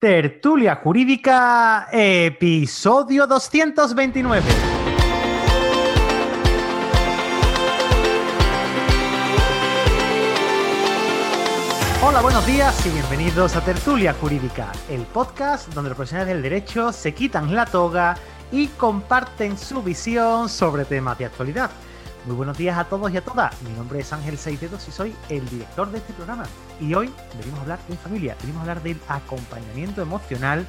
Tertulia Jurídica, episodio 229. Hola, buenos días y bienvenidos a Tertulia Jurídica, el podcast donde los profesionales del derecho se quitan la toga y comparten su visión sobre temas de actualidad. Muy buenos días a todos y a todas. Mi nombre es Ángel Seidedos y soy el director de este programa. Y hoy venimos a hablar en familia, venimos a hablar del acompañamiento emocional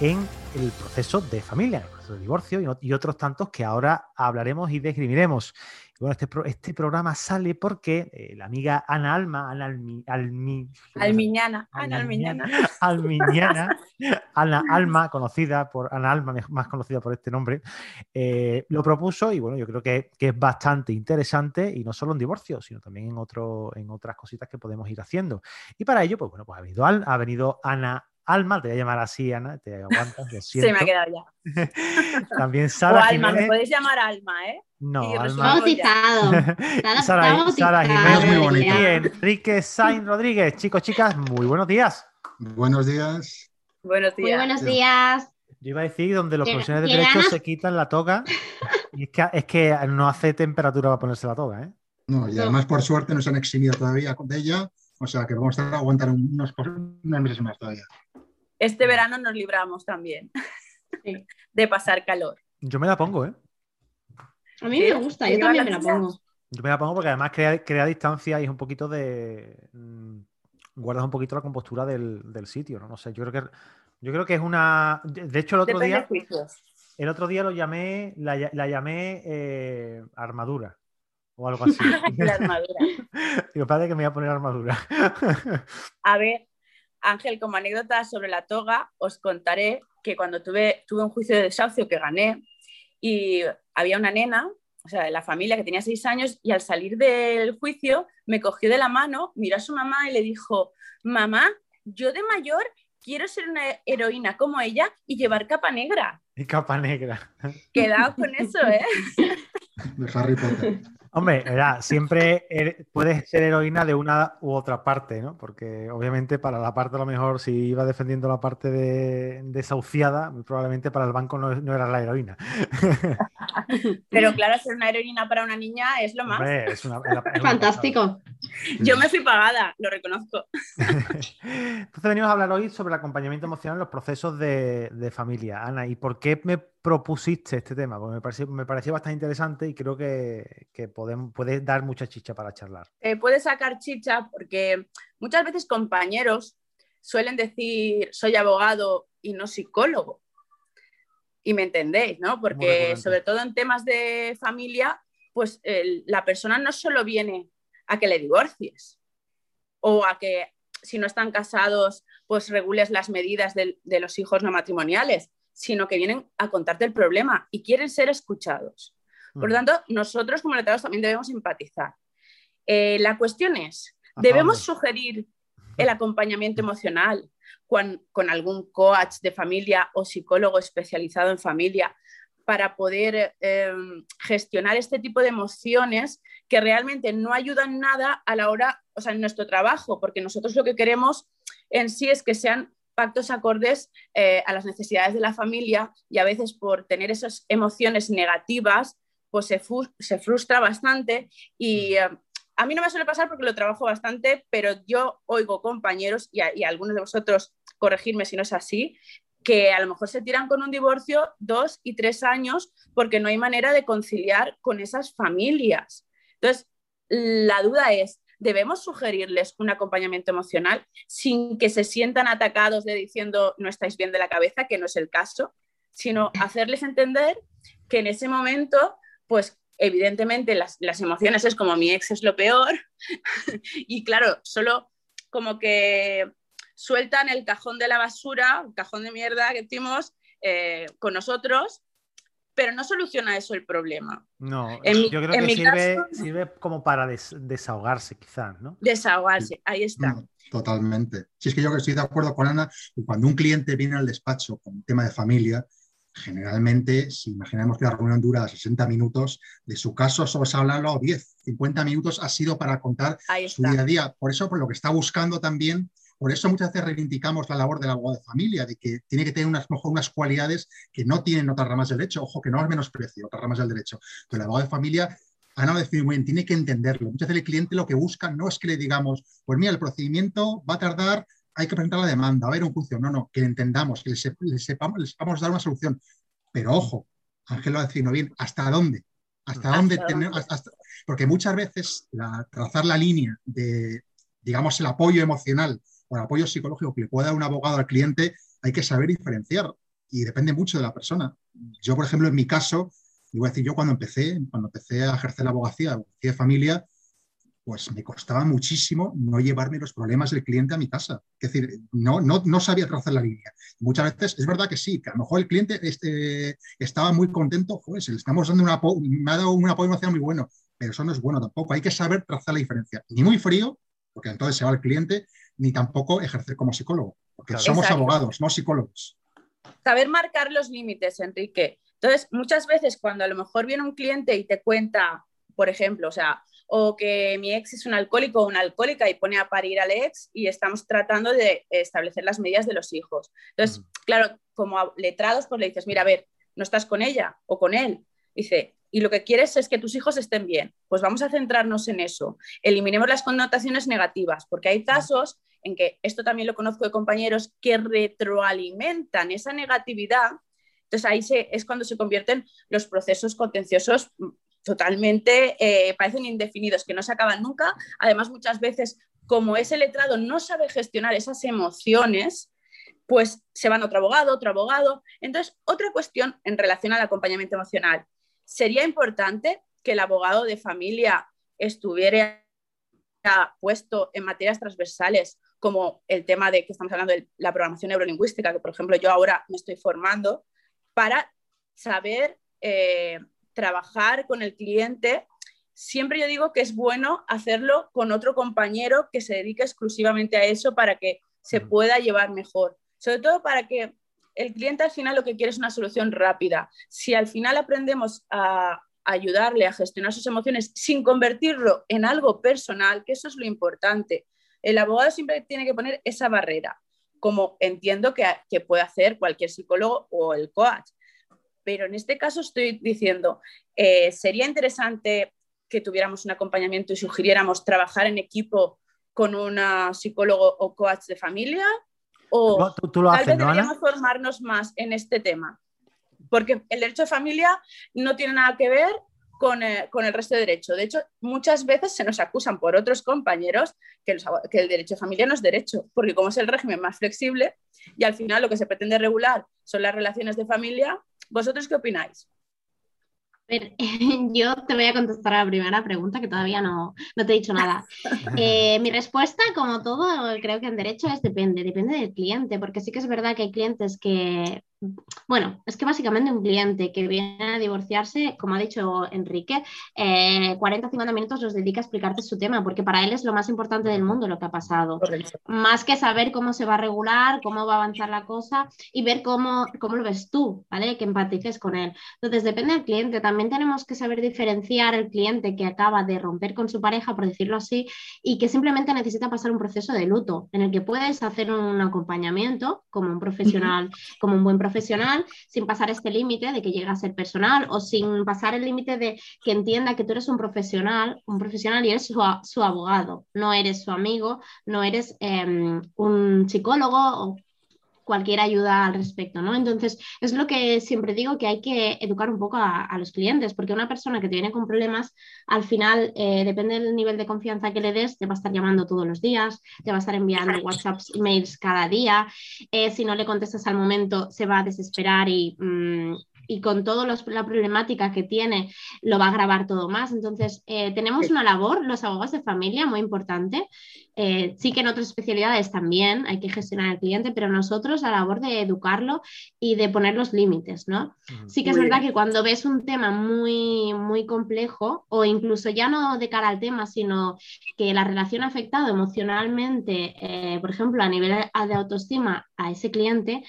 en el proceso de familia, en el proceso de divorcio y, otros tantos que ahora hablaremos y describiremos. Bueno, este, este programa sale porque eh, la amiga Ana Alma, Ana Almi, Almi, Almiñana, Ana Almiñana. Almiñana, Ana Alma, conocida por Ana Alma, más conocida por este nombre, eh, lo propuso y bueno, yo creo que, que, es bastante interesante y no solo en divorcio, sino también en, otro, en otras cositas que podemos ir haciendo. Y para ello, pues bueno, pues ha venido, ha venido Ana Alma, te voy a llamar así, Ana, te aguantas, lo Se me ha quedado ya. También Sara. O Alma, me puedes llamar Alma, ¿eh? No, Alma. Bautizado. Sara, Sara Jiménez, muy bonita. Y Enrique Sainz Rodríguez. Chicos, chicas, muy buenos días. Buenos días. Buenos días. Muy buenos días. Yo iba a decir donde los profesionales de derecho se quitan la toga. Y es que, es que no hace temperatura para ponerse la toga, ¿eh? No, y además, por suerte, nos han eximido todavía de ella. O sea que vamos a aguantar unos, unos meses más todavía. Este verano nos libramos también de pasar calor. Yo me la pongo, ¿eh? A mí me gusta, yo también me la pongo. Yo me la pongo porque además crea, distancia y es un poquito de. Mm, guardas un poquito la compostura del, sitio, ¿no? No sé, yo creo que yo creo que es una. De hecho, el otro día. El otro día lo llamé, la, llamé eh, armadura. O algo así. la armadura. Digo, padre que me voy a poner armadura. a ver, Ángel, como anécdota sobre la toga, os contaré que cuando tuve, tuve un juicio de desahucio que gané y había una nena, o sea, de la familia que tenía seis años, y al salir del juicio me cogió de la mano, miró a su mamá y le dijo, mamá, yo de mayor quiero ser una heroína como ella y llevar capa negra. Y capa negra. Quedado con eso, ¿eh? De Harry Potter. Hombre, siempre er, puedes ser heroína de una u otra parte, ¿no? Porque obviamente para la parte a lo mejor si iba defendiendo la parte de desahuciada, probablemente para el banco no, era la heroína. Pero claro, ser una heroína para una niña es lo más. es Fantástico. Yo me fui pagada, lo reconozco. Entonces venimos a hablar hoy sobre el acompañamiento emocional en los procesos de, de familia. Ana, ¿y por qué me propusiste este tema? Porque me pareció, me pareció bastante interesante y creo que, que podemos, puede dar mucha chicha para charlar. Eh, puede sacar chicha porque muchas veces compañeros suelen decir soy abogado y no psicólogo. Y me entendéis, ¿no? Porque sobre todo en temas de familia, pues la persona no solo viene a que le divorcies o a que si no están casados, pues regules las medidas de, de los hijos no matrimoniales, sino que vienen a contarte el problema y quieren ser escuchados. Por lo mm. tanto, nosotros como letrados también debemos empatizar. Eh, la cuestión es, ¿debemos sugerir el acompañamiento emocional con, algún coach de familia o psicólogo especializado en familia para poder em, gestionar este tipo de emociones que realmente no ayudan nada a la hora, o sea, en nuestro trabajo, porque nosotros lo que queremos en sí es que sean pactos acordes eh, a las necesidades de la familia y a veces por tener esas emociones negativas, pues se, se frustra bastante y eh, a mí no me suele pasar porque lo trabajo bastante, pero yo oigo compañeros y, y algunos de vosotros corregirme si no es así, que a lo mejor se tiran con un divorcio dos y tres años porque no hay manera de conciliar con esas familias. Entonces, la duda es, debemos sugerirles un acompañamiento emocional sin que se sientan atacados de diciendo no estáis bien de la cabeza, que no es el caso, sino hacerles entender que en ese momento, pues evidentemente las, emociones es como mi ex es lo peor y claro, solo como que sueltan el cajón de la basura, el cajón de mierda que decimos, eh, con nosotros, pero no soluciona eso el problema. No, yo creo que sirve, como para desahogarse quizás, ¿no? Desahogarse, ahí está. Totalmente. Si es que yo estoy de acuerdo con Ana, cuando un cliente viene al despacho con un tema de familia, generalmente, si imaginamos que la reunión dura 60 minutos, de su caso solo se ha hablado 10, 50 minutos ha sido para contar su día a día. Por eso, por lo que está buscando también, por eso muchas veces reivindicamos la labor del abogado de familia, de que tiene que tener unas, unas cualidades que no tienen otras ramas del derecho. Ojo, que no es menosprecio otras ramas del derecho. Pero el abogado de familia Ana lo decir muy bien, tiene que entenderlo. Muchas veces el cliente lo que busca no es que le digamos, pues mira, el procedimiento va a tardar hay que presentar la demanda, va a haber un juicio. No, no, que entendamos, que le, sepamos, dar una solución. Pero ojo, Ángel lo ha decidido bien, ¿hasta dónde? ¿Hasta, dónde tenemos? porque muchas veces trazar la línea de, digamos, el apoyo emocional o el apoyo psicológico que le puede dar un abogado al cliente, hay que saber diferenciar y depende mucho de la persona. Yo, por ejemplo, en mi caso, voy a decir, yo cuando empecé, cuando empecé a ejercer la abogacía, abogacía de familia, pues me costaba muchísimo no llevarme los problemas del cliente a mi casa. Es decir, no, no, no sabía trazar la línea. Muchas veces es verdad que sí, que a lo mejor el cliente este, estaba muy contento, pues le estamos dando una, me ha dado un apoyo emocional muy bueno, pero eso no es bueno tampoco. Hay que saber trazar la diferencia. Ni muy frío, porque entonces se va el cliente, ni tampoco ejercer como psicólogo, porque somos abogados, no psicólogos. Saber marcar los límites, Enrique. Entonces, muchas veces cuando a lo mejor viene un cliente y te cuenta, por ejemplo, o sea, o que mi ex es un alcohólico o una alcohólica y pone a parir al ex y estamos tratando de establecer las medidas de los hijos. Entonces, claro, como letrados, pues le dices, mira, a ver, no estás con ella o con él. Dice, y lo que quieres es que tus hijos estén bien. Pues vamos a centrarnos en eso. Eliminemos las connotaciones negativas, porque hay casos en que, esto también lo conozco de compañeros, que retroalimentan esa negatividad. Entonces ahí se, es cuando se convierten los procesos contenciosos totalmente eh, parecen indefinidos, que no se acaban nunca. Además, muchas veces, como ese letrado no sabe gestionar esas emociones, pues se van otro abogado, otro abogado. Entonces, otra cuestión en relación al acompañamiento emocional. Sería importante que el abogado de familia estuviera puesto en materias transversales como el tema de que estamos hablando de la programación neurolingüística, que por ejemplo yo ahora me estoy formando, para saber eh, trabajar con el cliente, siempre yo digo que es bueno hacerlo con otro compañero que se dedique exclusivamente a eso para que se pueda llevar mejor. Sobre todo para que el cliente al final lo que quiere es una solución rápida. Si al final aprendemos a ayudarle a gestionar sus emociones sin convertirlo en algo personal, que eso es lo importante. El abogado siempre tiene que poner esa barrera, como entiendo que, que puede hacer cualquier psicólogo o el coach pero en este caso estoy diciendo, eh, sería interesante que tuviéramos un acompañamiento y sugiriéramos trabajar en equipo con un psicólogo o coach de familia o ¿Tú, lo tal vez deberíamos formarnos más en este tema. Porque el derecho de familia no tiene nada que ver con, eh, con, el resto de derecho. De hecho, muchas veces se nos acusan por otros compañeros que, que, el derecho de familia no es derecho, porque como es el régimen más flexible y al final lo que se pretende regular son las relaciones de familia, ¿Vosotros qué opináis? yo te voy a contestar a la primera pregunta que todavía no, te he dicho nada. Eh, mi respuesta, como todo, creo que en derecho es depende, depende del cliente, porque sí que es verdad que hay clientes que bueno, es que básicamente un cliente que viene a divorciarse, como ha dicho Enrique, 40 o 50 minutos los dedica a explicarte su tema, porque para él es lo más importante del mundo lo que ha pasado. Más que saber cómo se va a regular, cómo va a avanzar la cosa y ver cómo, cómo lo ves tú, ¿vale? Que empatices con él. Entonces, depende del cliente. También tenemos que saber diferenciar el cliente que acaba de romper con su pareja, por decirlo así, y que simplemente necesita pasar un proceso de luto, en el que puedes hacer un acompañamiento como un profesional, como un buen profesional profesional sin pasar este límite de que llegue a ser personal o sin pasar el límite de que entienda que tú eres un profesional, un profesional y eres su, abogado, no eres su amigo, no eres em, un psicólogo o cualquier ayuda al respecto, ¿no? Entonces, es lo que siempre digo que hay que educar un poco a, los clientes, porque una persona que te viene con problemas, al final, eh, depende del nivel de confianza que le des, te va a estar llamando todos los días, te va a estar enviando WhatsApps, emails cada día, eh, si no le contestas al momento, se va a desesperar y... Mm, y con toda la problemática que tiene lo va a agravar todo más. Entonces, eh, tenemos una labor, los abogados de familia, muy importante. Eh, sí que en otras especialidades también hay que gestionar al cliente, pero nosotros la labor de educarlo y de poner los límites, ¿no? Sí que es verdad que cuando ves un tema muy, muy complejo o incluso ya no de cara al tema, sino que la relación ha afectado emocionalmente, eh, por ejemplo, a nivel de autoestima a ese cliente,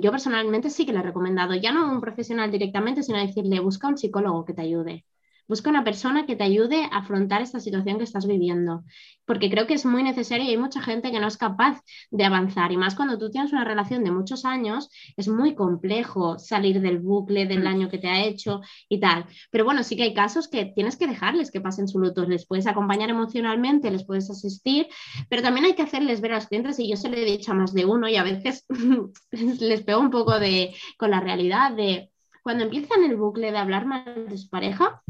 yo personalmente sí que le he recomendado, ya no un profesional directamente, sino decirle, busca un psicólogo que te ayude. Busca una persona que te ayude a afrontar esta situación que estás viviendo, porque creo que es muy necesario y hay mucha gente que no es capaz de avanzar. Y más cuando tú tienes una relación de muchos años, es muy complejo salir del bucle del mm. daño que te ha hecho y tal. Pero bueno, sí que hay casos que tienes que dejarles que pasen su luto. Les puedes acompañar emocionalmente, les puedes asistir, pero también hay que hacerles ver a los clientes, y yo se lo he dicho a más de uno y a veces les pego un poco de, con la realidad de cuando empiezan el bucle de hablar mal de su pareja,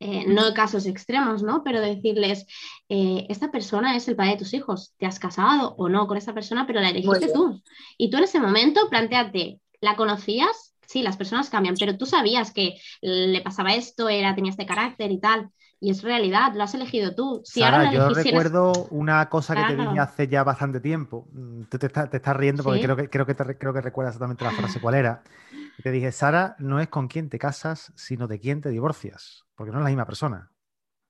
eh, no casos extremos, ¿no? Pero decirles, eh, esta persona es el padre de tus hijos, te has casado o no con esa persona, pero la elegiste tú. Y tú en ese momento, planteate, ¿la conocías? Sí, las personas cambian, pero tú sabías que le pasaba esto, era, tenía este carácter y tal. Y es realidad, lo has elegido tú. Si ahora yo recuerdo una cosa que te dije hace ya bastante tiempo. Mm, tú te, estás riendo porque creo, que, creo, que creo que recuerdas exactamente la frase cuál era. Te dije, Sara, no es con quién te casas, sino de quién te divorcias porque no es la misma persona.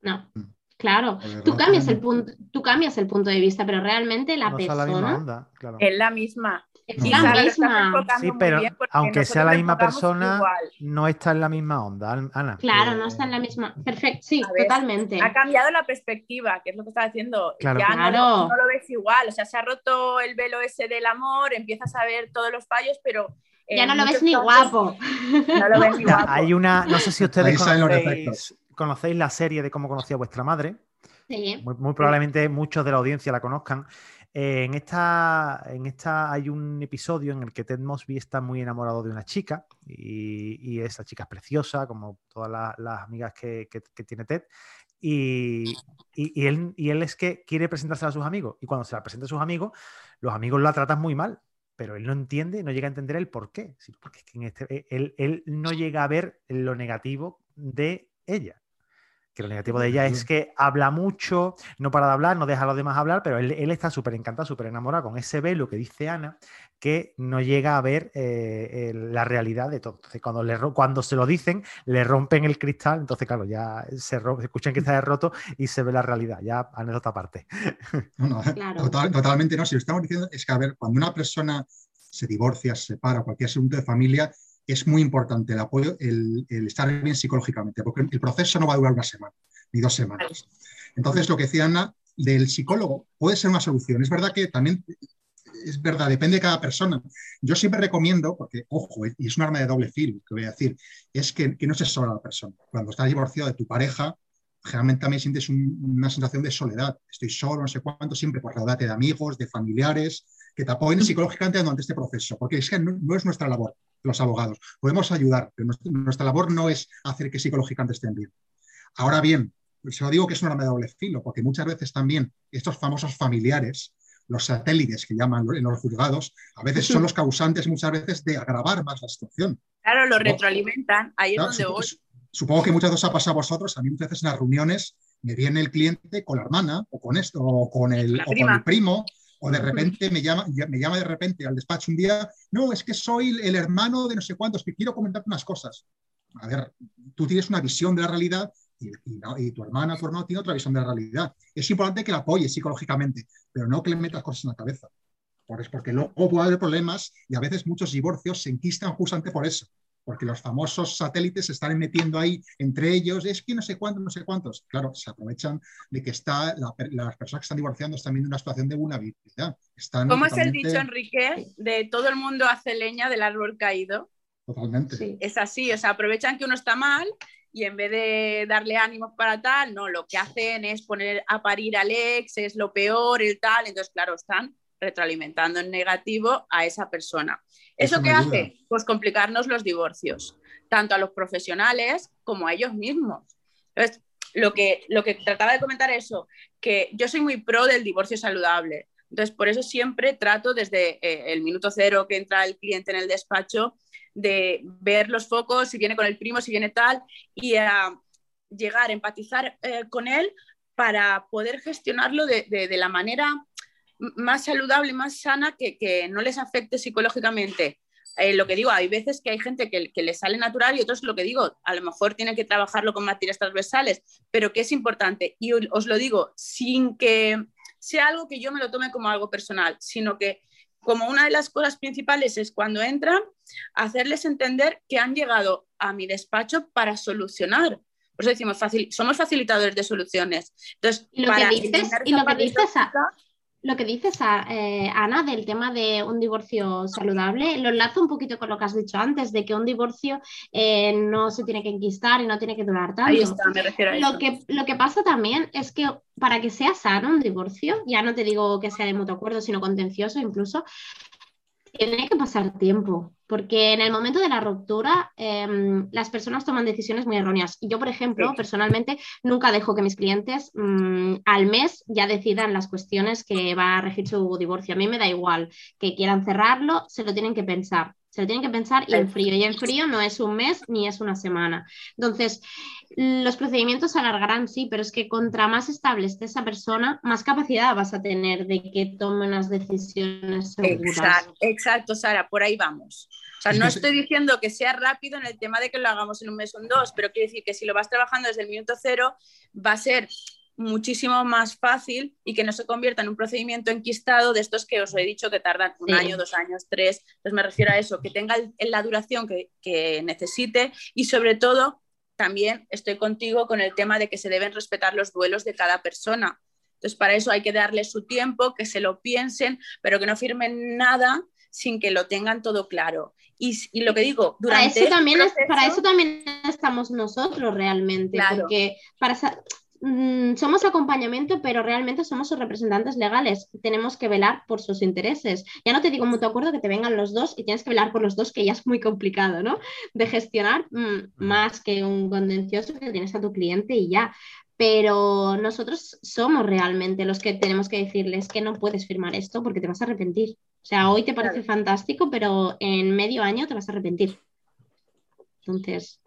No, mm. claro. Tú cambias, el punto, tú cambias el punto de vista, pero realmente la persona... Es la misma onda, Es la misma. Es la misma. Sí, pero aunque sea la misma persona, no está en la misma onda, Ana. Claro, no está en la misma. Perfecto, sí, totalmente. Ha cambiado la perspectiva, que es lo que está diciendo. Claro. Ya no, lo ves igual. O sea, se ha roto el velo ese del amor, empiezas a ver todos los fallos, pero ya no lo ves ni guapo. No lo ves ni guapo. Hay una, no sé si ustedes conocéis, la serie de cómo conocía vuestra madre. Sí. Muy, probablemente muchos de la audiencia la conozcan. Eh, en, esta, en esta hay un episodio en el que Ted Mosby está muy enamorado de una chica y, esa chica es preciosa, como todas las, amigas que, tiene Ted. Y, él, y él es que quiere presentársela a sus amigos y cuando se la presenta a sus amigos, los amigos la tratan muy mal pero él no entiende, no llega a entender el por qué. Porque es que este, e, él, no llega a ver lo negativo de ella. Que lo negativo de ella es que habla mucho, no para de hablar, no deja a los demás hablar, pero él, está súper encantado, súper enamorado con ese velo que dice Ana, que no llega a ver eh, la realidad de todo. Entonces, cuando, le, cuando se lo dicen, le rompen el cristal, entonces, claro, ya se, escuchan que está roto y se ve la realidad, ya anécdota aparte. No, totalmente no. Si lo estamos diciendo, es que, a ver, cuando una persona se divorcia, se separa, cualquier asunto de familia, es muy importante el apoyo, el, estar bien psicológicamente, porque el proceso no va a durar una semana, ni dos semanas. Entonces, lo que decía Ana, del psicólogo puede ser una solución. Es verdad que también es verdad, depende de cada persona. Yo siempre recomiendo, porque, ojo, y es un arma de doble filo, que voy a decir, es que, no se sola la persona. Cuando estás divorciado de tu pareja, generalmente también sientes una sensación de soledad. Estoy solo, no sé cuánto, siempre por rodearte de amigos, de familiares, que te apoyen psicológicamente durante este proceso, porque es que no, es nuestra labor, los abogados. Podemos ayudar, pero nuestra, labor no es hacer que psicológicamente estén bien. Ahora bien, se lo digo que es un arma de doble filo, porque muchas veces también estos famosos familiares los satélites que llaman en los juzgados, a veces son los causantes muchas veces de agravar más la situación. Claro, lo retroalimentan, ahí es donde voy. Supongo que muchas veces ha pasado a vosotros, a mí muchas veces en las reuniones me viene el cliente con la hermana o con esto, o con el, el primo, o de repente me llama, me llama de repente al despacho un día, no, es que soy el hermano de no sé cuántos, que quiero comentarte unas cosas. A ver, tú tienes una visión de la realidad y, tu hermana, tu hermano tiene otra visión de la realidad. Es importante que la apoyes psicológicamente, pero no que le metas cosas en la cabeza. Porque luego puede haber problemas y a veces muchos divorcios se enquistan justamente por eso. Porque los famosos satélites se están metiendo ahí entre ellos, es que no sé cuántos, no sé cuántos. Claro, se aprovechan de que está las personas que están divorciando están viendo una situación de vulnerabilidad. Están ¿Cómo es el dicho, Enrique, de todo el mundo hace leña del árbol caído? Totalmente. Es así, o sea, aprovechan que uno está mal y en vez de darle ánimos para tal, no, lo que hacen es poner a parir al ex, es lo peor, el tal, entonces claro, están retroalimentando en negativo a esa persona. ¿Eso, qué hace? Pues complicarnos los divorcios, tanto a los profesionales como a ellos mismos. Entonces, lo que, lo que trataba de comentar es eso, que yo soy muy pro del divorcio saludable, Entonces, por eso siempre trato desde eh, el minuto cero que entra el cliente en el despacho de ver los focos, si viene con el primo, si viene tal, y a llegar, a empatizar eh, con él para poder gestionarlo de, la manera más saludable, más sana, que, no les afecte psicológicamente. Eh, lo que digo, hay veces que hay gente que, que le sale natural y otros lo que digo, a lo mejor tienen que trabajarlo con materias transversales, pero que es importante. Y os lo digo, sin que sea algo que yo me lo tome como algo personal, sino que como una de las cosas principales es cuando entran, hacerles entender que han llegado a mi despacho para solucionar. Por eso decimos, somos facilitadores de soluciones. Entonces, y lo que dices, y lo que dices lo que dices, eh, Ana, del tema de un divorcio saludable, lo enlazo un poquito con lo que has dicho antes, de que un divorcio eh, no se tiene que enquistar y no tiene que durar tanto. Ahí está, me refiero a lo Que, lo que pasa también es que para que sea sano un divorcio, ya no te digo que sea de mutuo acuerdo, sino contencioso incluso, tiene que pasar tiempo, porque en el momento de la ruptura em, las personas toman decisiones muy erróneas. Yo, por ejemplo, personalmente nunca dejo que mis clientes mm, al mes ya decidan las cuestiones que va a regir su divorcio. A mí me da igual que quieran cerrarlo, se lo tienen que pensar. Se lo tienen que pensar y en frío. Y en frío no es un mes ni es una semana. Entonces, los procedimientos se alargarán, sí, pero es que contra más estable esté esa persona, más capacidad vas a tener de que tome unas decisiones seguras. Exacto, Sara, por ahí vamos. O sea, no estoy diciendo que sea rápido en el tema de que lo hagamos en un mes o en dos, pero quiero decir que si lo vas trabajando desde el minuto cero, va a ser muchísimo más fácil y que no se convierta en un procedimiento enquistado de estos que os he dicho que tardan un año, dos años, tres. Entonces me refiero a eso, que tenga la duración que, que necesite y sobre todo también estoy contigo con el tema de que se deben respetar los duelos de cada persona. Entonces, para eso hay que darle su tiempo, que se lo piensen, pero que no firmen nada sin que lo tengan todo claro. Y, lo que digo, durante para eso, también para eso también estamos nosotros realmente, porque para, Mm, somos acompañamiento, pero realmente somos sus representantes legales. Tenemos que velar por sus intereses. Ya no te digo mutuo acuerdo que te vengan los dos y tienes que velar por los dos, que ya es muy complicado, ¿no? De gestionar mm, más que un contencioso que tienes a tu cliente y ya. Pero nosotros somos realmente los que tenemos que decirles que no puedes firmar esto porque te vas a arrepentir. O sea, hoy te parece fantástico, pero en medio año te vas a arrepentir. Entonces,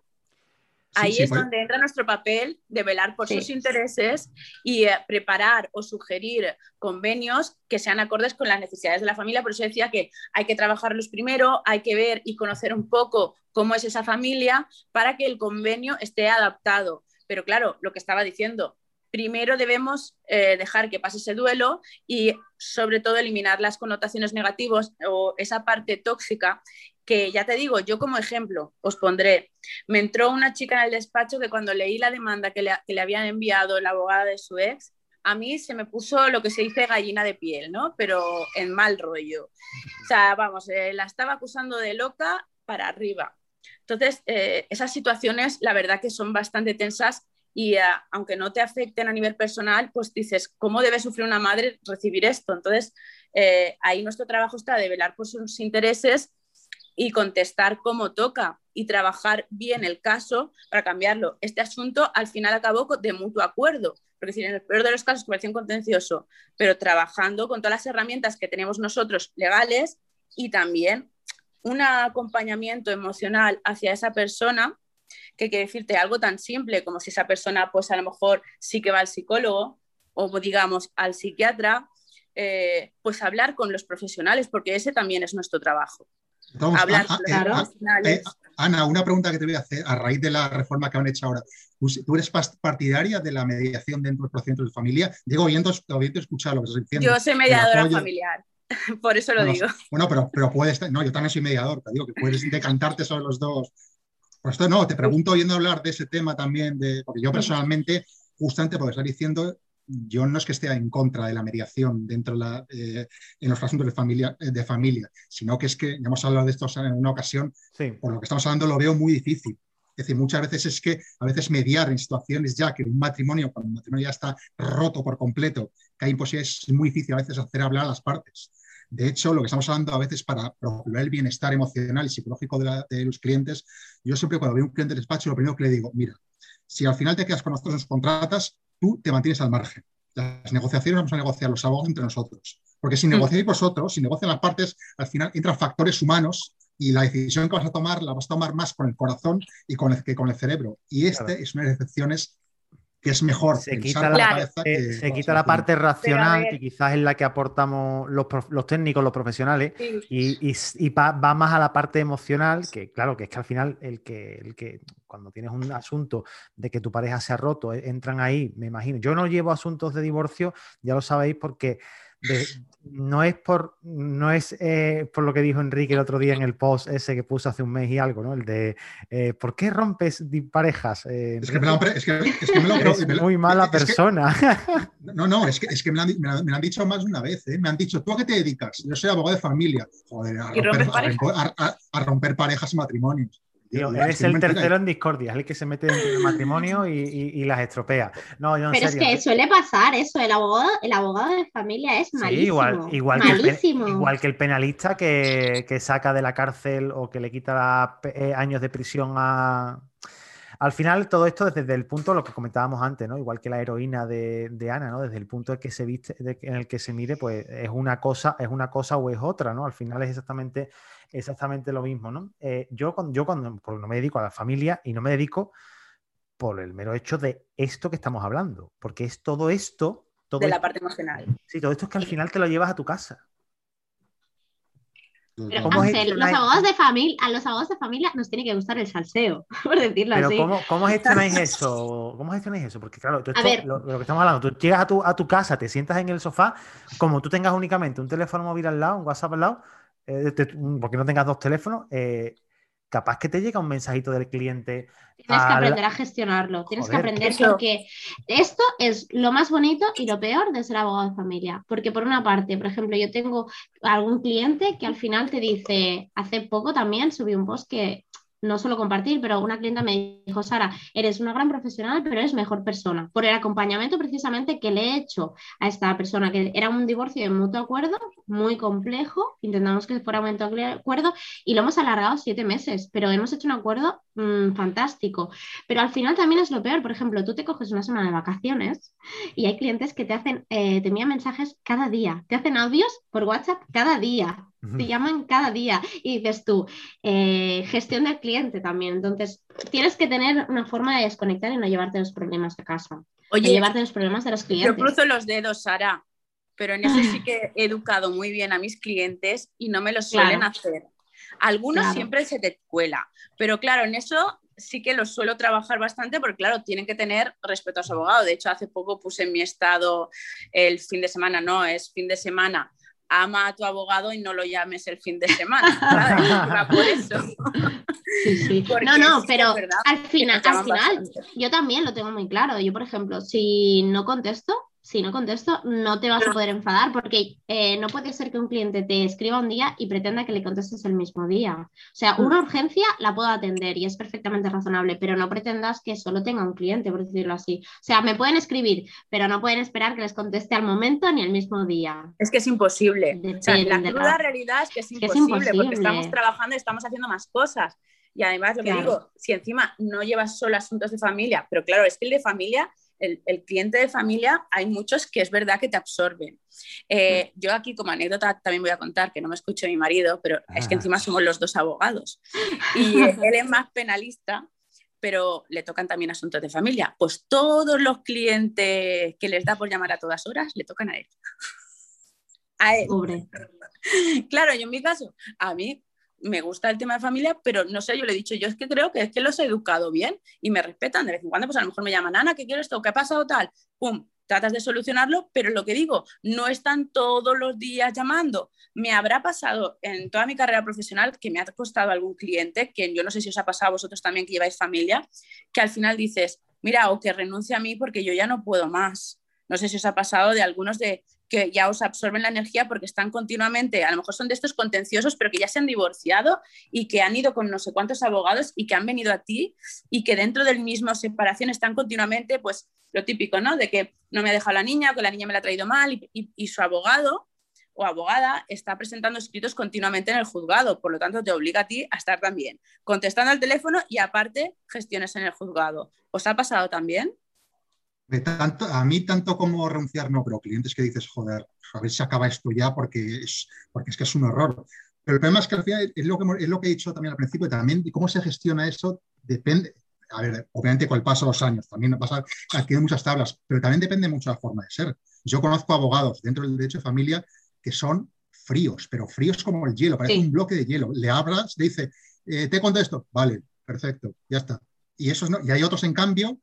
Ahí es donde entra nuestro papel de velar por sus intereses y eh, preparar o sugerir convenios que sean acordes con las necesidades de la familia. Por eso decía que hay que trabajarlos primero, hay que ver y conocer un poco cómo es esa familia para que el convenio esté adaptado. Pero claro, lo que estaba diciendo, primero debemos eh, dejar que pase ese duelo y sobre todo eliminar las connotaciones negativas o esa parte tóxica que ya te digo, yo como ejemplo os pondré, me entró una chica en el despacho que cuando leí la demanda que le, que le habían enviado la abogada de su ex, a mí se me puso lo que se dice gallina de piel, ¿no? Pero en mal rollo. O sea, vamos, eh, la estaba acusando de loca para arriba. Entonces, eh, esas situaciones, la verdad que son bastante tensas y eh, aunque no te afecten a nivel personal, pues dices, ¿cómo debe sufrir una madre recibir esto? Entonces, ahí nuestro trabajo está de velar por sus intereses y contestar como toca y trabajar bien el caso para cambiarlo. Este asunto al final acabó de mutuo acuerdo, porque en el peor de los casos parecía un contencioso, pero trabajando con todas las herramientas que tenemos nosotros legales y también un acompañamiento emocional hacia esa persona, que quiere decirte algo tan simple como si esa persona pues a lo mejor sí que va al psicólogo o digamos al psiquiatra, eh, pues hablar con los profesionales, porque ese también es nuestro trabajo. Hablar eh, eh, Ana, una pregunta que te voy a hacer a raíz de la reforma que han hecho ahora. ¿Tú eres partidaria de la mediación dentro del procedimiento de familia? Digo, oyendo, oyendo escuchar lo que estás diciendo. Yo soy mediadora familiar, por eso lo digo. Bueno, pero, pero puedes, no, yo también soy mediador, te digo que puedes decantarte sobre los dos. Por esto no, te pregunto oyendo hablar de ese tema también, de, porque yo personalmente, justamente porque estás diciendo, yo no es que esté en contra de la mediación dentro de la, eh, en los asuntos de familia, eh, de familia, sino que es que, ya hemos hablado de esto en una ocasión, por lo que estamos hablando lo veo muy difícil. Es decir, muchas veces es que a veces mediar en situaciones ya que un matrimonio, cuando un matrimonio ya está roto por completo, que hay imposibilidades, es muy difícil a veces hacer hablar a las partes. De hecho, lo que estamos hablando a veces para procurar el bienestar emocional y psicológico de, de los clientes, yo siempre cuando veo un cliente de despacho, lo primero que le digo, mira, si al final te quedas con nosotros, nos contratas, tú te mantienes al margen. Las negociaciones vamos a negociar los abogados entre nosotros. Porque si mm. negociáis vosotros, si negocian las partes, al final entran factores humanos y la decisión que vas a tomar la vas a tomar más con el corazón y con el, que con el cerebro. Y este es una de las excepciones que es mejor. Se quita la, eh, se quita la parte racional, que quizás es la que aportamos los, los técnicos, los profesionales, y, y, va, más a la parte emocional, que claro, que es que al final el que, el que cuando tienes un asunto de que tu pareja se ha roto, eh, entran ahí, me imagino. Yo no llevo asuntos de divorcio, ya lo sabéis, porque no es por no es eh, por lo que dijo Enrique el otro día en el post ese que puso hace un mes y algo, ¿no? El de eh, ¿por qué rompes parejas? Eh, es, que me lo, es, que, es que me lo, muy mala persona. no, no, es que, es que me, lo han, me, han, dicho más de una vez, me han dicho, ¿tú a qué te dedicas? Yo soy abogado de familia. Joder, a romper, a romper parejas y matrimonios es el tercero en discordia, es el que se mete dentro del matrimonio y, las estropea. No, Pero es que suele pasar eso, el abogado, el abogado de familia es malísimo. igual, igual, Que el, igual que el penalista que, saca de la cárcel o que le quita eh, años de prisión a, al final, todo esto desde el punto, lo que comentábamos antes, ¿no? Igual que la heroína de, Ana, ¿no? Desde el punto de que se viste, en el que se mire, pues es una cosa, es una cosa o es otra, ¿no? Al final es exactamente exactamente lo mismo, ¿no? Eh, yo, cuando, yo cuando no me dedico a la familia y no me dedico por el mero hecho de esto que estamos hablando, porque es todo esto... Todo de la parte emocional. Sí, todo esto es que al final te lo llevas a tu casa. Pero los abogados de familia, a los abogados de familia nos tiene que gustar el salseo, por decirlo Pero así. ¿cómo, ¿cómo, gestionáis eso? ¿Cómo gestionáis eso? Porque claro, lo, que estamos hablando, tú llegas a tu, a tu casa, te sientas en el sofá, como tú tengas únicamente un teléfono móvil al lado, un WhatsApp al lado, eh, porque no tengas dos teléfonos, eh, capaz que te llega un mensajito del cliente. Tienes que aprender a gestionarlo, tienes que aprender porque esto es lo más bonito y lo peor de ser abogado de familia. Porque por una parte, por ejemplo, yo tengo algún cliente que al final te dice, hace poco también subí un post que no solo compartir, pero una clienta me dijo, Sara, eres una gran profesional, pero eres mejor persona. Por el acompañamiento precisamente que le he hecho a esta persona, que era un divorcio de mutuo acuerdo, muy complejo, intentamos que fuera mutuo acuerdo y lo hemos alargado siete meses, pero hemos hecho un acuerdo mm, fantástico. Pero al final también es lo peor, por ejemplo, tú te coges una semana de vacaciones y hay clientes que te hacen, eh, te envían mensajes cada día, te hacen audios por WhatsApp cada día te llaman cada día y dices tú, eh, gestión del cliente también. Entonces, tienes que tener una forma de desconectar y no llevarte los problemas a casa. Oye, llevarte los problemas de los clientes. Yo cruzo los dedos, Sara, pero en eso sí que he educado muy bien a mis clientes y no me lo suelen hacer. Algunos siempre se te cuela, pero claro, en eso sí que lo suelo trabajar bastante porque, claro, tienen que tener respeto a su abogado. De hecho, hace poco puse en mi estado el fin de semana, no, es fin de semana ama a tu abogado y no lo llames el fin de semana. por eso. Sí, sí. no, no, pero al final, al final yo también lo tengo muy claro. Yo, por ejemplo, si no contesto, si no contesto, no te vas a poder enfadar porque eh, no puede ser que un cliente te escriba un día y pretenda que le contestes el mismo día. O sea, una mm. urgencia la puedo atender y es perfectamente razonable, pero no pretendas que solo tenga un cliente, por decirlo así. O sea, me pueden escribir, pero no pueden esperar que les conteste al momento ni el mismo día. Es que es imposible. la cruda realidad es que es imposible, porque estamos trabajando y estamos haciendo más cosas. Y además, lo que digo, si encima no llevas solo asuntos de familia, pero claro, es que el de familia el, cliente de familia, hay muchos que es verdad que te absorben. Eh, yo aquí como anécdota también voy a contar que no me escucho mi marido, pero es que ah. encima somos los dos abogados. Y él es más penalista, pero le tocan también asuntos de familia. Pues todos los clientes que les da por llamar a todas horas, le tocan a él. A él. Claro, yo en mi caso, a mí me gusta el tema de familia, pero no sé, yo le he dicho, yo es que creo que es que los he educado bien y me respetan. De vez en cuando, pues a lo mejor me llaman, Ana, ¿qué quieres esto? ¿Qué ha pasado tal? Pum, tratas de solucionarlo, pero lo que digo, no están todos los días llamando. Me habrá pasado en toda mi carrera profesional que me ha costado algún cliente, que yo no sé si os ha pasado a vosotros también que lleváis familia, que al final dices, mira, o que renuncie a mí porque yo ya no puedo más. No sé si os ha pasado de algunos de que ya os absorben la energía porque están continuamente, a lo mejor son de estos contenciosos, pero que ya se han divorciado y que han ido con no sé cuántos abogados y que han venido a ti y que dentro del mismo separación están continuamente, pues lo típico, ¿no? De que no me ha dejado la niña, que la niña me la ha traído mal y, su abogado o abogada está presentando escritos continuamente en el juzgado, por lo tanto te obliga a ti a estar también contestando al teléfono y aparte gestiones en el juzgado. ¿Os ha pasado también? Tanto, a mí tanto como renunciar no, pero clientes que dices, joder, a ver si acaba esto ya porque es, porque es que es un horror. Pero el problema es que al final es lo que, es lo que he dicho también al principio, también cómo se gestiona eso depende, a ver, obviamente con el paso de los años también pasa, adquiere muchas tablas, pero también depende mucho de la forma de ser. Yo conozco abogados dentro del derecho de familia que son fríos, pero fríos como el hielo, parece un bloque de hielo. Le hablas, le dice, eh, te contesto, vale, perfecto, ya está. Y, eso no, y hay otros, en cambio,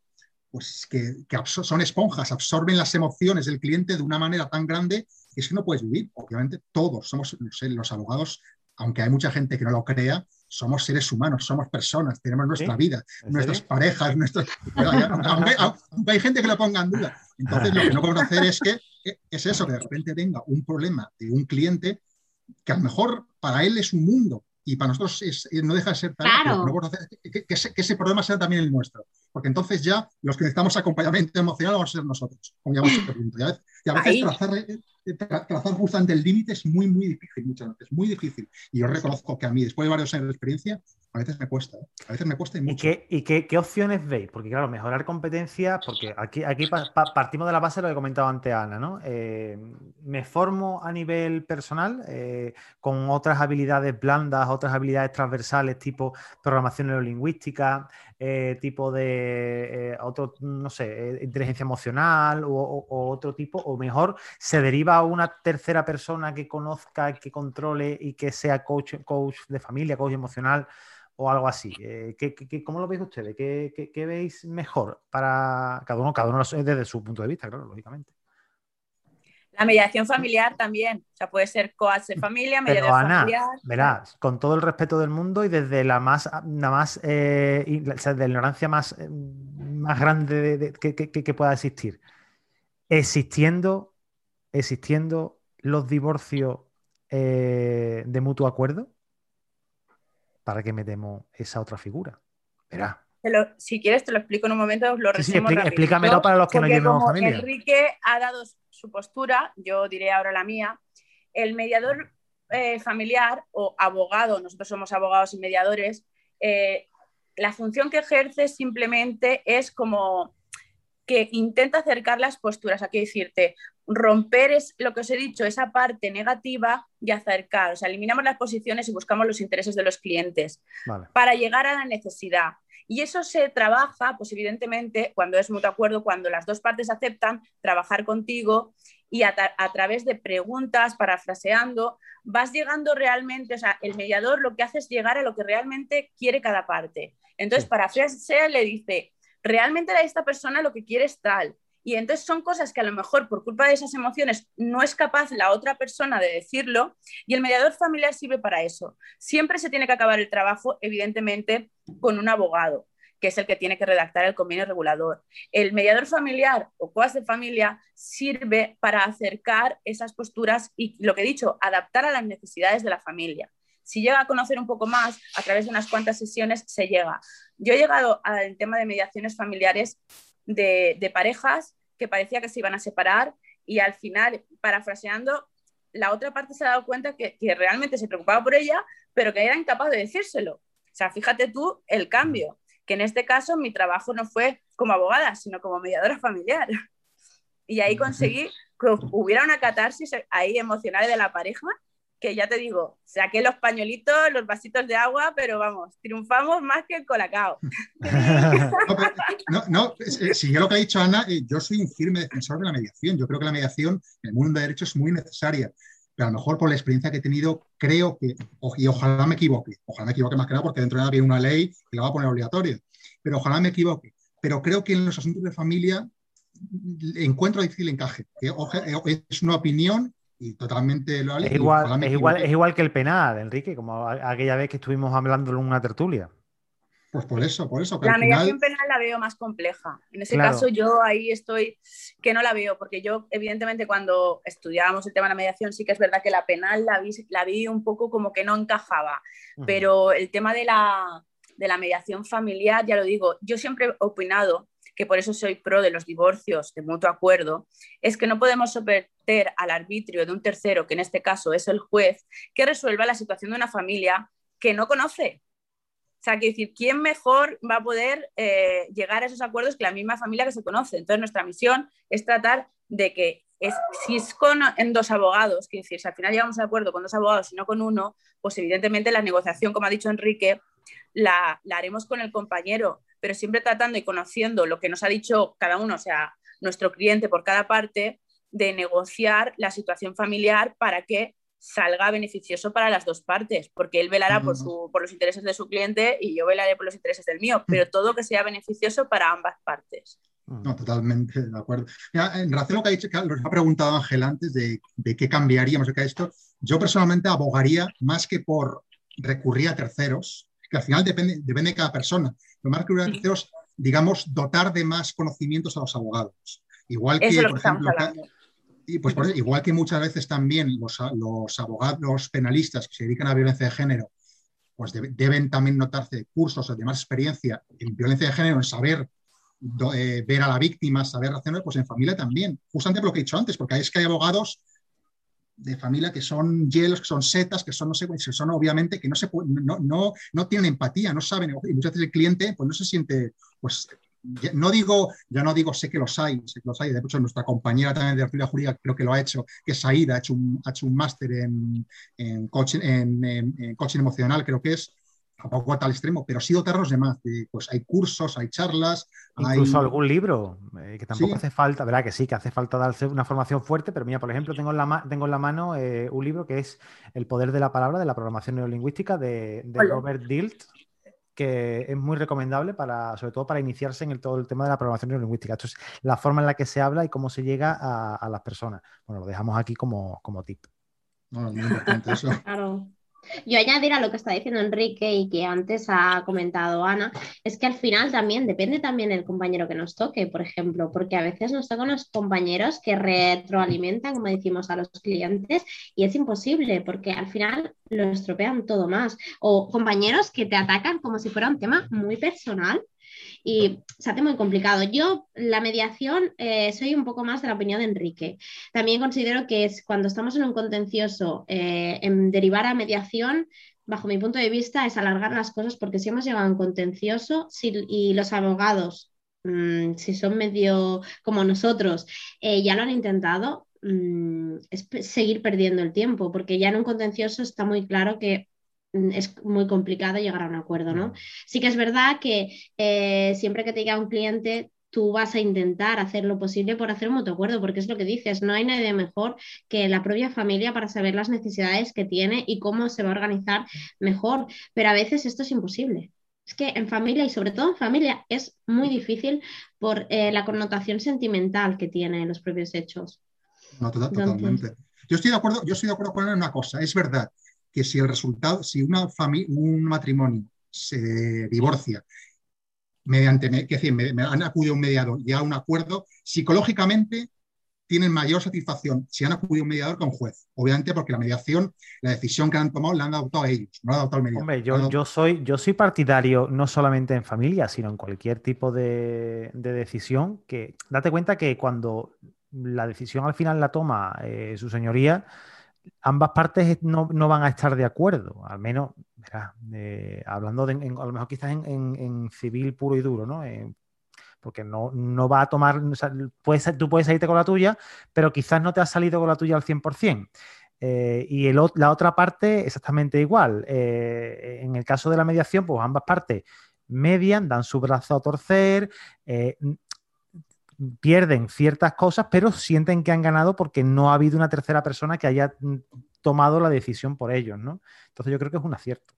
pues que, son esponjas, absorben las emociones del cliente de una manera tan grande que es que no puedes vivir. Obviamente todos somos los abogados, aunque hay mucha gente que no lo crea, somos seres humanos, somos personas, tenemos nuestra vida, nuestras parejas, nuestras... aunque, hay gente que lo ponga en duda. Entonces lo que no podemos hacer es que es eso, que de repente venga un problema de un cliente que a lo mejor para él es un mundo y para nosotros no deja de ser tal, que, ese, problema sea también el nuestro. Porque entonces ya los que necesitamos acompañamiento emocional vamos a ser nosotros, como ya Y a veces, trazar, eh, trazar justamente el límite es muy, muy difícil muchas veces, muy difícil. Y yo reconozco que a mí, después de varios años de experiencia, a veces me cuesta, ¿eh? a veces me cuesta y mucho. ¿Y, qué, qué, opciones veis? Porque claro, mejorar competencias, porque aquí, aquí partimos de la base de lo que comentaba antes Ana, ¿no? Eh, me formo a nivel personal eh, con otras habilidades blandas, otras habilidades transversales tipo programación neurolingüística, tipo de otro, no sé, inteligencia emocional o, otro tipo, o mejor, se deriva a una tercera persona que conozca, que controle y que sea coach, coach de familia, coach emocional o algo así. Eh, cómo lo veis ustedes? ¿Qué, veis mejor para cada uno? Cada uno desde su punto de vista, claro, lógicamente. La mediación familiar también, o sea, puede ser coach de familia, mediación familiar. Verás, con todo el respeto del mundo y desde la más, la más eh, de la ignorancia más, eh, más grande que, pueda existir, existiendo, existiendo los divorcios de mutuo acuerdo, ¿para qué metemos esa otra figura? Verá. si quieres, te lo explico en un momento, os lo sí, explícamelo para los que no llevamos familia. Enrique ha dado su postura, yo diré ahora la mía. El mediador eh, familiar o abogado, nosotros somos abogados y mediadores, eh, la función que ejerce simplemente es como que intenta acercar las posturas, aquí decirte, romper es lo que os he dicho, esa parte negativa y acercar, o sea, eliminamos las posiciones y buscamos los intereses de los clientes para llegar a la necesidad. Y eso se trabaja, pues evidentemente, cuando es mutuo acuerdo, cuando las dos partes aceptan trabajar contigo y a, través de preguntas, parafraseando, vas llegando realmente, o sea, el mediador lo que hace es llegar a lo que realmente quiere cada parte. Entonces, para parafrasea le dice, realmente esta persona lo que quiere es tal. Y entonces son cosas que a lo mejor por culpa de esas emociones no es capaz la otra persona de decirlo y el mediador familiar sirve para eso. Siempre se tiene que acabar el trabajo, evidentemente, con un abogado que es el que tiene que redactar el convenio regulador. El mediador familiar o coas de familia sirve para acercar esas posturas y, lo que he dicho, adaptar a las necesidades de la familia. Si llega a conocer un poco más, a través de unas cuantas sesiones, se llega. Yo he llegado al tema de mediaciones familiares de, parejas que parecía que se iban a separar y al final, parafraseando, la otra parte se ha dado cuenta que, realmente se preocupaba por ella, pero que era incapaz de decírselo. O sea, fíjate tú el cambio, que en este caso mi trabajo no fue como abogada, sino como mediadora familiar. Y ahí conseguí que hubiera una catarsis ahí emocional de la pareja que ya te digo, saqué los pañuelitos, los vasitos de agua, pero vamos, triunfamos más que el colacao. no, no, si yo lo que ha dicho Ana, eh, yo soy un firme defensor de la mediación. Yo creo que la mediación en el mundo de derecho es muy necesaria. Pero a lo mejor por la experiencia que he tenido, creo que, y ojalá me equivoque, ojalá me equivoque más que nada porque dentro de nada viene una ley que la va a poner obligatoria, pero ojalá me equivoque. Pero creo que en los asuntos de familia encuentro difícil encaje. Eh, es una opinión y totalmente lo es igual, es igual, es igual que el penal, Enrique, como aquella vez que estuvimos hablando en una tertulia. Pues por eso, por eso. la mediación penal la veo más compleja. En ese caso yo ahí estoy que no la veo, porque yo evidentemente cuando estudiábamos el tema de la mediación sí que es verdad que la penal la vi, la vi un poco como que no encajaba, pero el tema de la, de la mediación familiar, ya lo digo, yo siempre he opinado que por eso soy pro de los divorcios de mutuo acuerdo, es que no podemos someter al arbitrio de un tercero, que en este caso es el juez, que resuelva la situación de una familia que no conoce. O sea, que decir, ¿quién mejor va a poder eh, llegar a esos acuerdos que la misma familia que se conoce? Entonces, nuestra misión es tratar de que es, si es con en dos abogados, que decir, si al final llegamos a acuerdo con dos abogados y no con uno, pues evidentemente la negociación, como ha dicho Enrique, la, la, haremos con el compañero, pero siempre tratando y conociendo lo que nos ha dicho cada uno, o sea, nuestro cliente por cada parte, de negociar la situación familiar para que salga beneficioso para las dos partes, porque él velará por, su, por los intereses de su cliente y yo velaré por los intereses del mío, pero todo que sea beneficioso para ambas partes. No, totalmente de acuerdo. en relación a lo que ha dicho, que ha preguntado Ángel antes de, de qué cambiaríamos de esto, yo personalmente abogaría más que por recurrir a terceros, que al final depende, depende de cada persona, pero más recurrir a terceros, digamos, dotar de más conocimientos a los abogados. Igual que, por ejemplo, y pues igual que muchas veces también los, los, abogados, los penalistas que se dedican a violencia de género, pues deben también notarse cursos o de más experiencia en violencia de género, en saber eh, ver a la víctima, saber reaccionar, pues en familia también. Justamente por lo que he dicho antes, porque es que hay abogados de familia que son hielos, que son setas, que son, no sé, que son obviamente que no, se no, no, no tienen empatía, no saben, y muchas veces el cliente pues no se siente pues no digo, ya no digo, sé que los hay, sé que los hay, de hecho nuestra compañera también de arquitectura jurídica creo que lo ha hecho, que es Aida, ha hecho un, ha hecho un máster en, en, coaching, en, coaching emocional, creo que es, tampoco a tal extremo, pero sí dotarnos de más, pues hay cursos, hay charlas. Incluso algún libro, eh, que tampoco hace falta, ¿verdad? Que sí, que hace falta darse una formación fuerte, pero mira, por ejemplo, tengo en la, tengo en la mano eh, un libro que es El poder de la palabra, de la programación neurolingüística de, de Robert Dilt, que es muy recomendable para, sobre todo para iniciarse en el, todo el tema de la programación neurolingüística. Esto es la forma en la que se habla y cómo se llega a, las personas. Bueno, lo dejamos aquí como, como tip. muy importante eso. Claro. Yo añadir a lo que está diciendo Enrique y que antes ha comentado Ana, es que al final también depende también el compañero que nos toque, por ejemplo, porque a veces nos tocan los compañeros que retroalimentan, como decimos, a los clientes y es imposible porque al final lo estropean todo más. O compañeros que te atacan como si fuera un tema muy personal y se hace muy complicado. Yo, la mediación, eh, soy un poco más de la opinión de Enrique. También considero que es cuando estamos en un contencioso, eh, en derivar a mediación, bajo mi punto de vista, es alargar las cosas porque si hemos llegado a un contencioso y los abogados, mm, si son medio como nosotros, eh, ya lo han intentado, mm, es seguir perdiendo el tiempo, porque ya en un contencioso está muy claro que es muy complicado llegar a un acuerdo, ¿no? Sí que es verdad que eh, siempre que te llega un cliente, tú vas a intentar hacer lo posible por hacer un mutuo acuerdo, porque es lo que dices, no hay nadie mejor que la propia familia para saber las necesidades que tiene y cómo se va a organizar mejor, pero a veces esto es imposible. Es que en familia y sobre todo en familia es muy difícil por eh, la connotación sentimental que tienen los propios hechos. No, totalmente. Yo estoy de acuerdo, yo estoy de acuerdo con una cosa, es verdad que si el resultado, si una un matrimonio se divorcia mediante, que decir, me, han acudido a un mediador y a un acuerdo, psicológicamente tienen mayor satisfacción si han acudido a un mediador que a un juez. Obviamente porque la mediación, la decisión que han tomado la han adoptado a ellos, no la ha adoptado el mediador. Hombre, yo, yo, soy, yo soy partidario no solamente en familia, sino en cualquier tipo de, decisión, que date cuenta que cuando la decisión al final la toma eh, su señoría, ambas partes no, van a estar de acuerdo, al menos, hablando de, a lo mejor quizás en, civil puro y duro, ¿no? Eh, porque no, no, va a tomar, tú puedes salirte con la tuya, pero quizás no te has salido con la tuya al 100%. Eh, y la otra parte exactamente igual. Eh, en el caso de la mediación, pues ambas partes median, dan su brazo a torcer, pierden ciertas cosas, pero sienten que han ganado porque no ha habido una tercera persona que haya mm, tomado la decisión por ellos, ¿no? Entonces yo creo que es un acierto.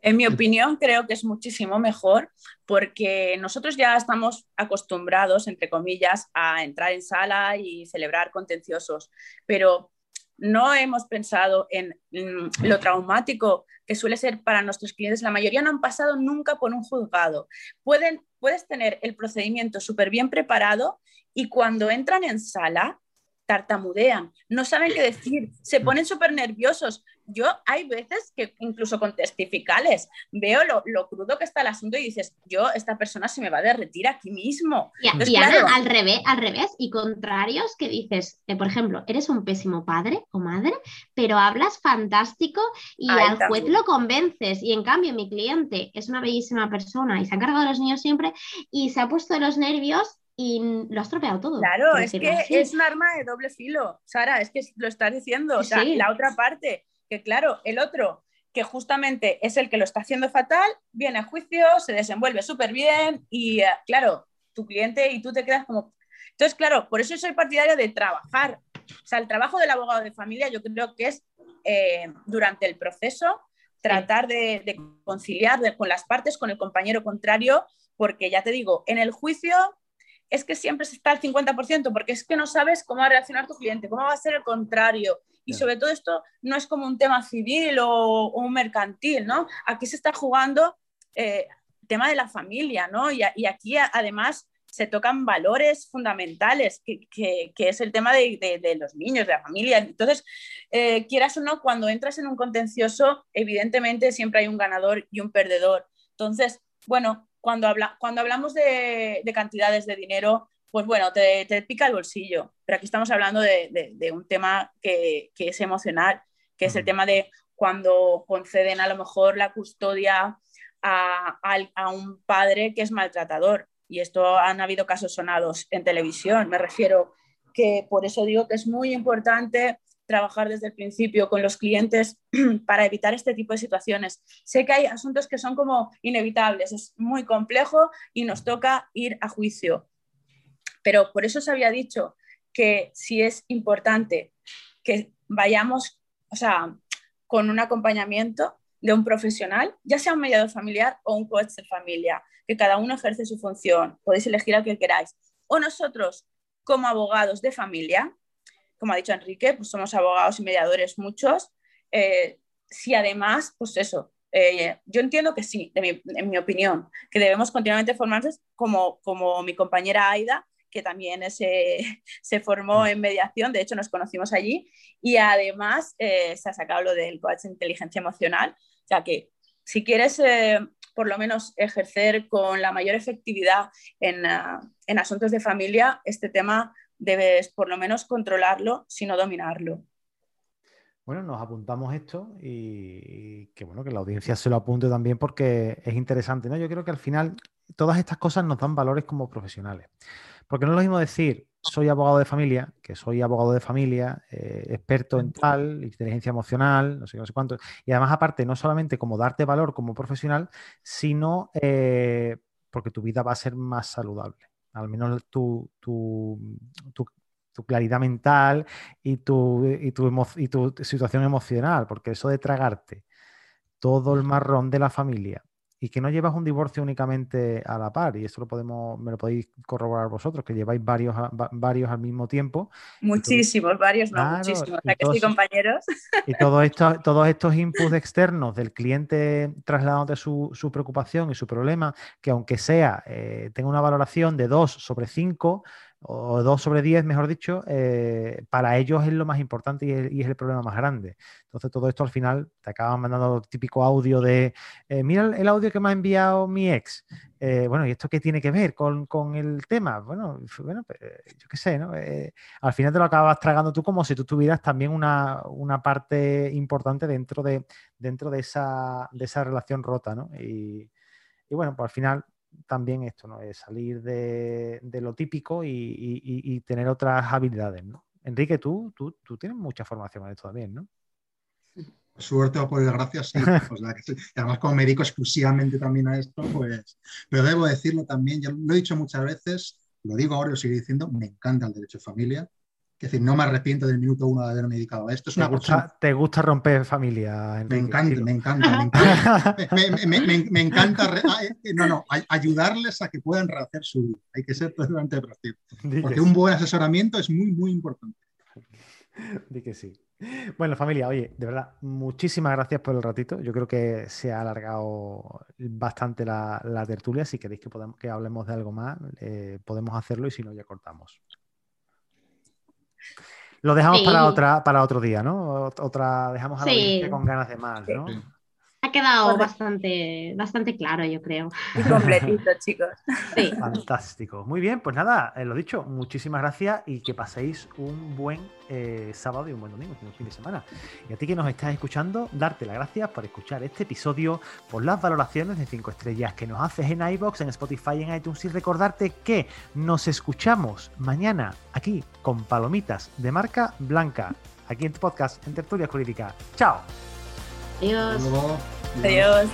En mi opinión, creo que es muchísimo mejor porque nosotros ya estamos acostumbrados, entre comillas, a entrar en sala y celebrar contenciosos, pero no hemos pensado en lo traumático que suele ser para nuestros clientes. La mayoría no han pasado nunca por un juzgado. Pueden, puedes tener el procedimiento súper bien preparado y cuando entran en sala tartamudean, no saben qué decir, se ponen súper nerviosos. Yo hay veces que incluso con testificales veo lo, crudo que está el asunto y dices, yo, esta persona se me va a derretir aquí mismo. Y, al revés, al revés, y contrarios que dices, eh, por ejemplo, eres un pésimo padre o madre, pero hablas fantástico y al juez lo convences. Y en cambio, mi cliente es una bellísima persona y se ha encargado de los niños siempre y se ha puesto de los nervios y lo has tropeado todo. Claro, es que es un arma de doble filo, Sara, es que lo estás diciendo. O sea, la otra parte, que claro, el otro, que justamente es el que lo está haciendo fatal, viene a juicio, se desenvuelve súper bien y, eh, claro, tu cliente y tú te quedas como... Entonces, claro, por eso soy partidaria de trabajar. O sea, el trabajo del abogado de familia yo creo que es eh, durante el proceso tratar de, conciliar con las partes, con el compañero contrario, porque ya te digo, en el juicio es que siempre se está al 50%, porque es que no sabes cómo va a reaccionar tu cliente, cómo va a ser el contrario. Y sobre todo esto no es como un tema civil o, un mercantil, ¿no? Aquí se está jugando eh, tema de la familia, ¿no? Y, aquí además se tocan valores fundamentales, que, es el tema de, los niños, de la familia. Entonces, eh, quieras o no, cuando entras en un contencioso, evidentemente siempre hay un ganador y un perdedor. Entonces, bueno, cuando, habla, cuando hablamos de, cantidades de dinero, pues bueno, te, pica el bolsillo, pero aquí estamos hablando de, un tema que, es emocional, que es el tema de cuando conceden a lo mejor la custodia a, un padre que es maltratador. Y esto han habido casos sonados en televisión. Me refiero que por eso digo que es muy importante trabajar desde el principio con los clientes para evitar este tipo de situaciones. Sé que hay asuntos que son como inevitables, es muy complejo y nos toca ir a juicio. Pero por eso se había dicho que si es importante que vayamos, o sea, con un acompañamiento de un profesional, ya sea un mediador familiar o un coach de familia, que cada uno ejerce su función, podéis elegir al que queráis. O nosotros, como abogados de familia, como ha dicho Enrique, pues somos abogados y mediadores muchos. Eh, si además, pues eso, eh, yo entiendo que sí, en mi opinión, que debemos continuamente formarnos como, como mi compañera Aida, que también se, se formó en mediación, de hecho nos conocimos allí, y además eh, se ha sacado lo del coach de inteligencia emocional, o sea que si quieres por lo menos ejercer con la mayor efectividad en, en asuntos de familia, este tema debes por lo menos controlarlo, sino dominarlo. Bueno, nos apuntamos esto y, que bueno, que la audiencia se lo apunte también porque es interesante, ¿no? Yo creo que al final todas estas cosas nos dan valores como profesionales. Porque no es lo mismo decir, soy abogado de familia, que soy abogado de familia, eh, experto en tal, inteligencia emocional, no sé, no sé cuánto. Y además, aparte, no solamente como darte valor como profesional, sino eh, porque tu vida va a ser más saludable al menos tu, claridad mental y tu, y tu situación emocional, porque eso de tragarte todo el marrón de la familia y que no llevas un divorcio únicamente a la par, y eso lo podemos, me lo podéis corroborar vosotros, que lleváis varios, varios al mismo tiempo. Muchísimos, varios, no, muchísimos. que compañeros. Y todos estos, todos estos inputs externos del cliente trasladándote su, su preocupación y su problema, que aunque sea, eh, tenga una valoración de 2 sobre 5, o 2 sobre 10, mejor dicho, eh, para ellos es lo más importante y es, el problema más grande. Entonces, todo esto al final te acaban mandando típico audio de, eh, mira el audio que me ha enviado mi ex. Eh, bueno, ¿y esto qué tiene que ver con, el tema? Bueno, bueno pues, yo qué sé, ¿no? al final te lo acabas tragando tú como si tú tuvieras también una, parte importante dentro de, dentro de, esa, de esa relación rota, ¿no? Y, y bueno, pues al final también esto, ¿no? Es salir de, lo típico y, tener otras habilidades, ¿no? Enrique, tú, tú, tienes mucha formación en esto también, ¿no? Suerte o por desgracia, sí. además, como me dedico exclusivamente también a esto, pues. Pero debo decirlo también, ya lo he dicho muchas veces, lo digo ahora y lo sigo diciendo, me encanta el derecho de familia. Es decir, no me arrepiento del minuto uno de haberme dedicado a esto. Es una ¿Te, gusta, ¿Te gusta romper familia? Me encanta, me encanta, me encanta, me encanta. no, no, ayudarles a que puedan rehacer su vida. Hay que ser totalmente práctico. Porque un buen asesoramiento es muy, muy importante. Di que sí. Bueno, familia, oye, de verdad, muchísimas gracias por el ratito. Yo creo que se ha alargado bastante la, tertulia. Si queréis que, podamos, que hablemos de algo más, eh, podemos hacerlo y si no, ya cortamos. Lo dejamos para otra para otro día, ¿no? Otra, dejamos a la con ganas de más, ¿no? Ha quedado bastante, bastante claro, yo creo. Y completito, chicos. Sí. Fantástico. Muy bien, pues nada, eh, lo dicho, muchísimas gracias y que paséis un buen eh, sábado y un buen domingo, un fin de semana. Y a ti que nos estás escuchando, darte las gracias por escuchar este episodio, por las valoraciones de 5 estrellas que nos haces en iBox, en Spotify, en iTunes y recordarte que nos escuchamos mañana aquí con palomitas de marca blanca, aquí en tu podcast en Tertulia Jurídica. ¡Chao! Adiós. Adiós.